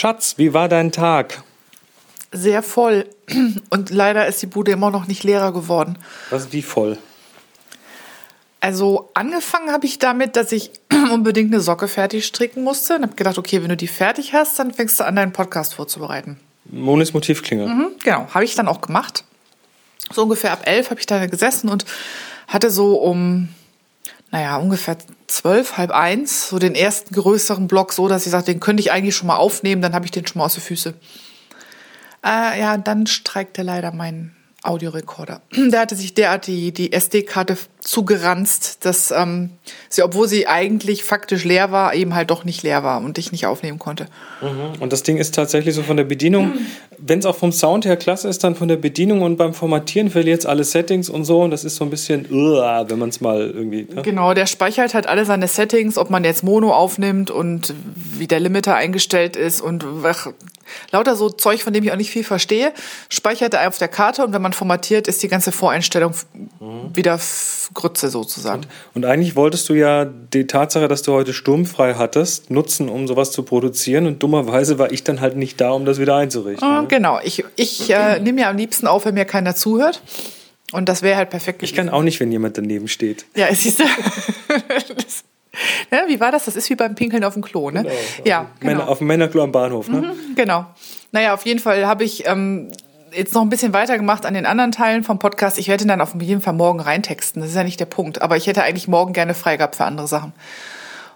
Schatz, wie war dein Tag? Sehr voll. Und leider ist die Bude immer noch nicht leerer geworden. Was wie voll? Also angefangen habe ich damit, dass ich unbedingt eine Socke fertig stricken musste. Und habe gedacht, okay, wenn du die fertig hast, dann fängst du an, deinen Podcast vorzubereiten. Monis Motivklinge. Mhm, genau, habe ich dann auch gemacht. So ungefähr ab elf habe ich da gesessen und hatte so um, naja, ungefähr zwölf, halb eins, so den ersten größeren Block, so dass ich sagte, den könnte ich eigentlich schon mal aufnehmen, dann habe ich den schon mal aus den Füßen. Äh, ja, dann streikte leider mein Audiorekorder. Der hatte sich derart die, die SD-Karte zugeranzt, dass ähm, sie, obwohl sie eigentlich faktisch leer war, eben halt doch nicht leer war und ich nicht aufnehmen konnte. Mhm. Und das Ding ist tatsächlich so von der Bedienung, wenn es auch vom Sound her klasse ist, dann von der Bedienung und beim Formatieren verliert es alle Settings und so und das ist so ein bisschen, uh, wenn man es mal irgendwie. Ne? Genau, der speichert halt alle seine Settings, ob man jetzt Mono aufnimmt und wie der Limiter eingestellt ist und ach, lauter so Zeug, von dem ich auch nicht viel verstehe, speichert er auf der Karte und wenn man formatiert, ist die ganze Voreinstellung mhm. Wieder Grütze sozusagen. Und, und, eigentlich wolltest du ja die Tatsache, dass du heute sturmfrei hattest, nutzen, um sowas zu produzieren und dummerweise war ich dann halt nicht da, um das wieder einzurichten. Mhm, ne? Genau, ich, ich äh, nehme ja am liebsten auf, wenn mir keiner zuhört. Und das wäre halt perfekt. Gewesen. Ich kann auch nicht, wenn jemand daneben steht. Ja, es ist. Ne, wie war das? Das ist wie beim Pinkeln auf dem Klo, ne? Genau, ja, genau. Männer, auf dem Männerklo am Bahnhof, ne? Mhm, genau. Naja, auf jeden Fall habe ich ähm, jetzt noch ein bisschen weitergemacht an den anderen Teilen vom Podcast. Ich werde ihn dann auf jeden Fall morgen reintexten. Das ist ja nicht der Punkt. Aber ich hätte eigentlich morgen gerne frei gehabt für andere Sachen.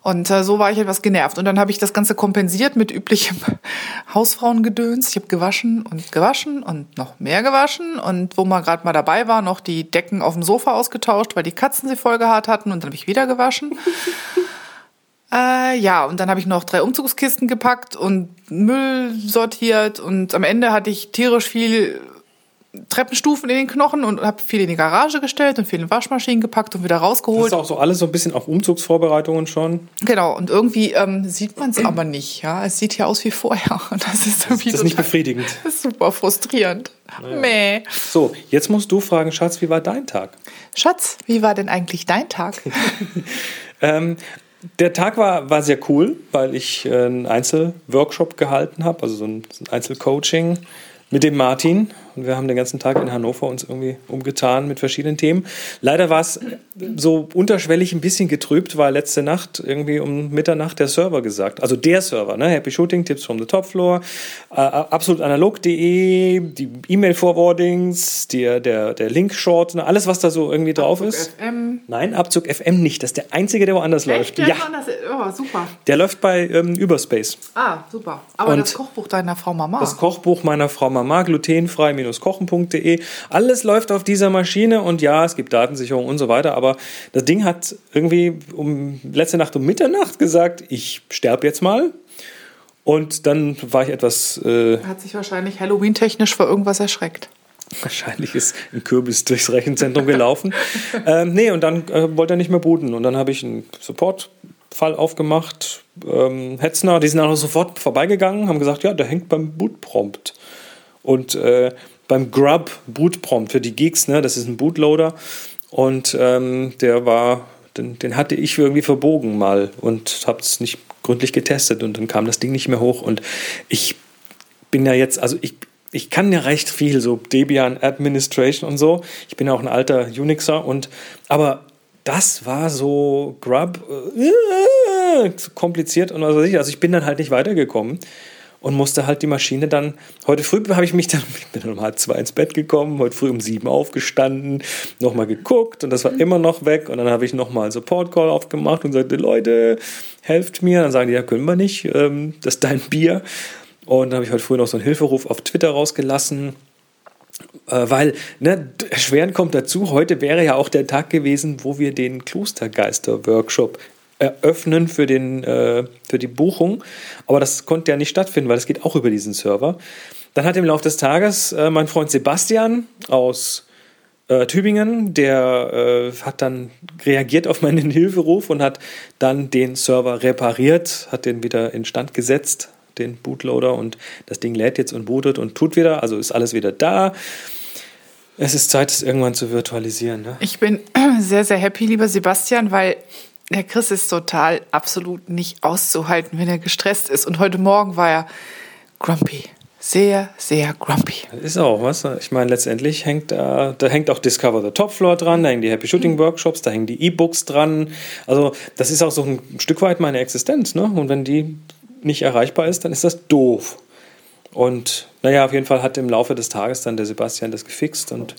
Und äh, so war ich etwas genervt. Und dann habe ich das Ganze kompensiert mit üblichem Hausfrauengedöns. Ich habe gewaschen und gewaschen und noch mehr gewaschen. Und wo man gerade mal dabei war, noch die Decken auf dem Sofa ausgetauscht, weil die Katzen sie voll gehaart hatten. Und dann habe ich wieder gewaschen. Äh, ja, und dann habe ich noch drei Umzugskisten gepackt und Müll sortiert. Und am Ende hatte ich tierisch viel Treppenstufen in den Knochen und habe viel in die Garage gestellt und viel in Waschmaschinen gepackt und wieder rausgeholt. Das ist auch so alles so ein bisschen auf Umzugsvorbereitungen schon. Genau, und irgendwie ähm, sieht man es aber nicht. Ja, Es sieht ja aus wie vorher. Und das ist irgendwie das ist nicht befriedigend. Das ist super frustrierend. Naja. Mäh. So, jetzt musst du fragen, Schatz, wie war dein Tag? Schatz, wie war denn eigentlich dein Tag? ähm, der Tag war, war sehr cool, weil ich äh, einen Einzelworkshop gehalten habe, also so ein Einzelcoaching mit dem Martin. Und wir haben den ganzen Tag in Hannover uns irgendwie umgetan mit verschiedenen Themen. Leider war es so unterschwellig ein bisschen getrübt, weil letzte Nacht irgendwie um Mitternacht der Server gesagt, also der Server, ne? Happy Shooting, Tipps from the Top Floor, äh, absolutanalog.de, die E-Mail-Forwardings, der, der, der Link-Short, ne? alles was da so irgendwie drauf Abzug ist. FM. Nein, Abzug FM nicht. Das ist der einzige, der woanders Echt? läuft. Der ja. Woanders, oh, super. Der läuft bei ähm, Überspace. Ah, super. Aber Und das Kochbuch deiner Frau Mama. Das Kochbuch meiner Frau Mama, glutenfrei kochen.de. Alles läuft auf dieser Maschine und ja, es gibt Datensicherung und so weiter, aber das Ding hat irgendwie um letzte Nacht um Mitternacht gesagt, ich sterbe jetzt mal. Und dann war ich etwas. Äh, hat sich wahrscheinlich Halloween-technisch vor irgendwas erschreckt. Wahrscheinlich ist ein Kürbis durchs Rechenzentrum gelaufen. ähm, nee, und dann äh, wollte er nicht mehr booten. Und dann habe ich einen Support-Fall aufgemacht. Ähm, Hetzner, die sind auch sofort vorbeigegangen, haben gesagt, ja, der hängt beim Bootprompt. Und äh, beim Grub Bootprompt für die Geeks, ne, das ist ein Bootloader. Und ähm, der war, den, den, hatte ich irgendwie verbogen mal und habe es nicht gründlich getestet und dann kam das Ding nicht mehr hoch. Und ich bin ja jetzt, also ich, ich kann ja recht viel, so Debian Administration und so. Ich bin ja auch ein alter Unixer und aber das war so Grub äh, kompliziert und was weiß ich. Also ich bin dann halt nicht weitergekommen und musste halt die Maschine dann. Heute früh habe ich mich dann, ich bin um halb zwei ins Bett gekommen, heute früh um sieben aufgestanden, nochmal geguckt und das war immer noch weg. Und dann habe ich nochmal einen Support-Call aufgemacht und sagte, Leute, helft mir. Dann sagen die, ja, können wir nicht, ähm, das ist dein Bier. Und dann habe ich heute früh noch so einen Hilferuf auf Twitter rausgelassen. Äh, weil, ne, erschwerend kommt dazu, heute wäre ja auch der Tag gewesen, wo wir den Klostergeister-Workshop eröffnen für, den, äh, für die Buchung. Aber das konnte ja nicht stattfinden, weil es geht auch über diesen Server. Dann hat im Laufe des Tages äh, mein Freund Sebastian aus äh, Tübingen, der äh, hat dann reagiert auf meinen Hilferuf und hat dann den Server repariert, hat den wieder instand gesetzt, den Bootloader und das Ding lädt jetzt und bootet und tut wieder, also ist alles wieder da. Es ist Zeit, es irgendwann zu virtualisieren. Ne? Ich bin sehr, sehr happy, lieber Sebastian, weil der Chris ist total absolut nicht auszuhalten, wenn er gestresst ist. Und heute Morgen war er grumpy. Sehr, sehr grumpy. Ist auch was. Ich meine, letztendlich hängt da, da hängt auch Discover the Top Floor dran, da hängen die Happy Shooting Workshops, da hängen die E-Books dran. Also, das ist auch so ein Stück weit meine Existenz. Ne? Und wenn die nicht erreichbar ist, dann ist das doof. Und naja, auf jeden Fall hat im Laufe des Tages dann der Sebastian das gefixt und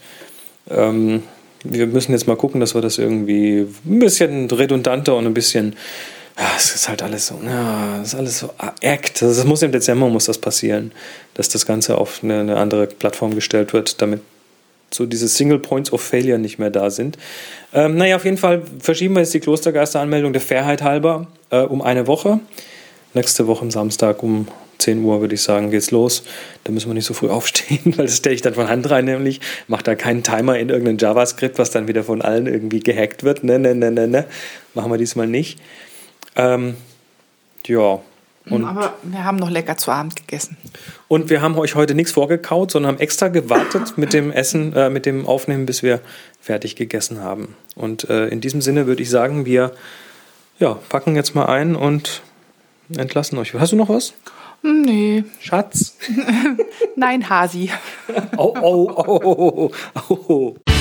ähm, wir müssen jetzt mal gucken, dass wir das irgendwie ein bisschen redundanter und ein bisschen es ist halt alles so, ja, es ist alles so Act. Also das muss im Dezember muss das passieren, dass das Ganze auf eine, eine andere Plattform gestellt wird, damit so diese Single Points of Failure nicht mehr da sind. Ähm, naja, auf jeden Fall verschieben wir jetzt die Klostergeisteranmeldung der Fairheit halber äh, um eine Woche. Nächste Woche am Samstag um 10 Uhr, würde ich sagen, geht's los. Da müssen wir nicht so früh aufstehen, weil das stelle ich dann von Hand rein, nämlich. Mache da keinen Timer in irgendein JavaScript, was dann wieder von allen irgendwie gehackt wird. Ne, ne, ne, ne, ne. Machen wir diesmal nicht. Ähm, ja. Und Aber wir haben noch lecker zu Abend gegessen. Und wir haben euch heute nichts vorgekaut, sondern haben extra gewartet mit dem Essen, äh, mit dem Aufnehmen, bis wir fertig gegessen haben. Und äh, in diesem Sinne würde ich sagen, wir ja, packen jetzt mal ein und entlassen euch. Hast du noch was? Nee. Schatz? Nein, Hasi. oh, oh, oh, oh, oh.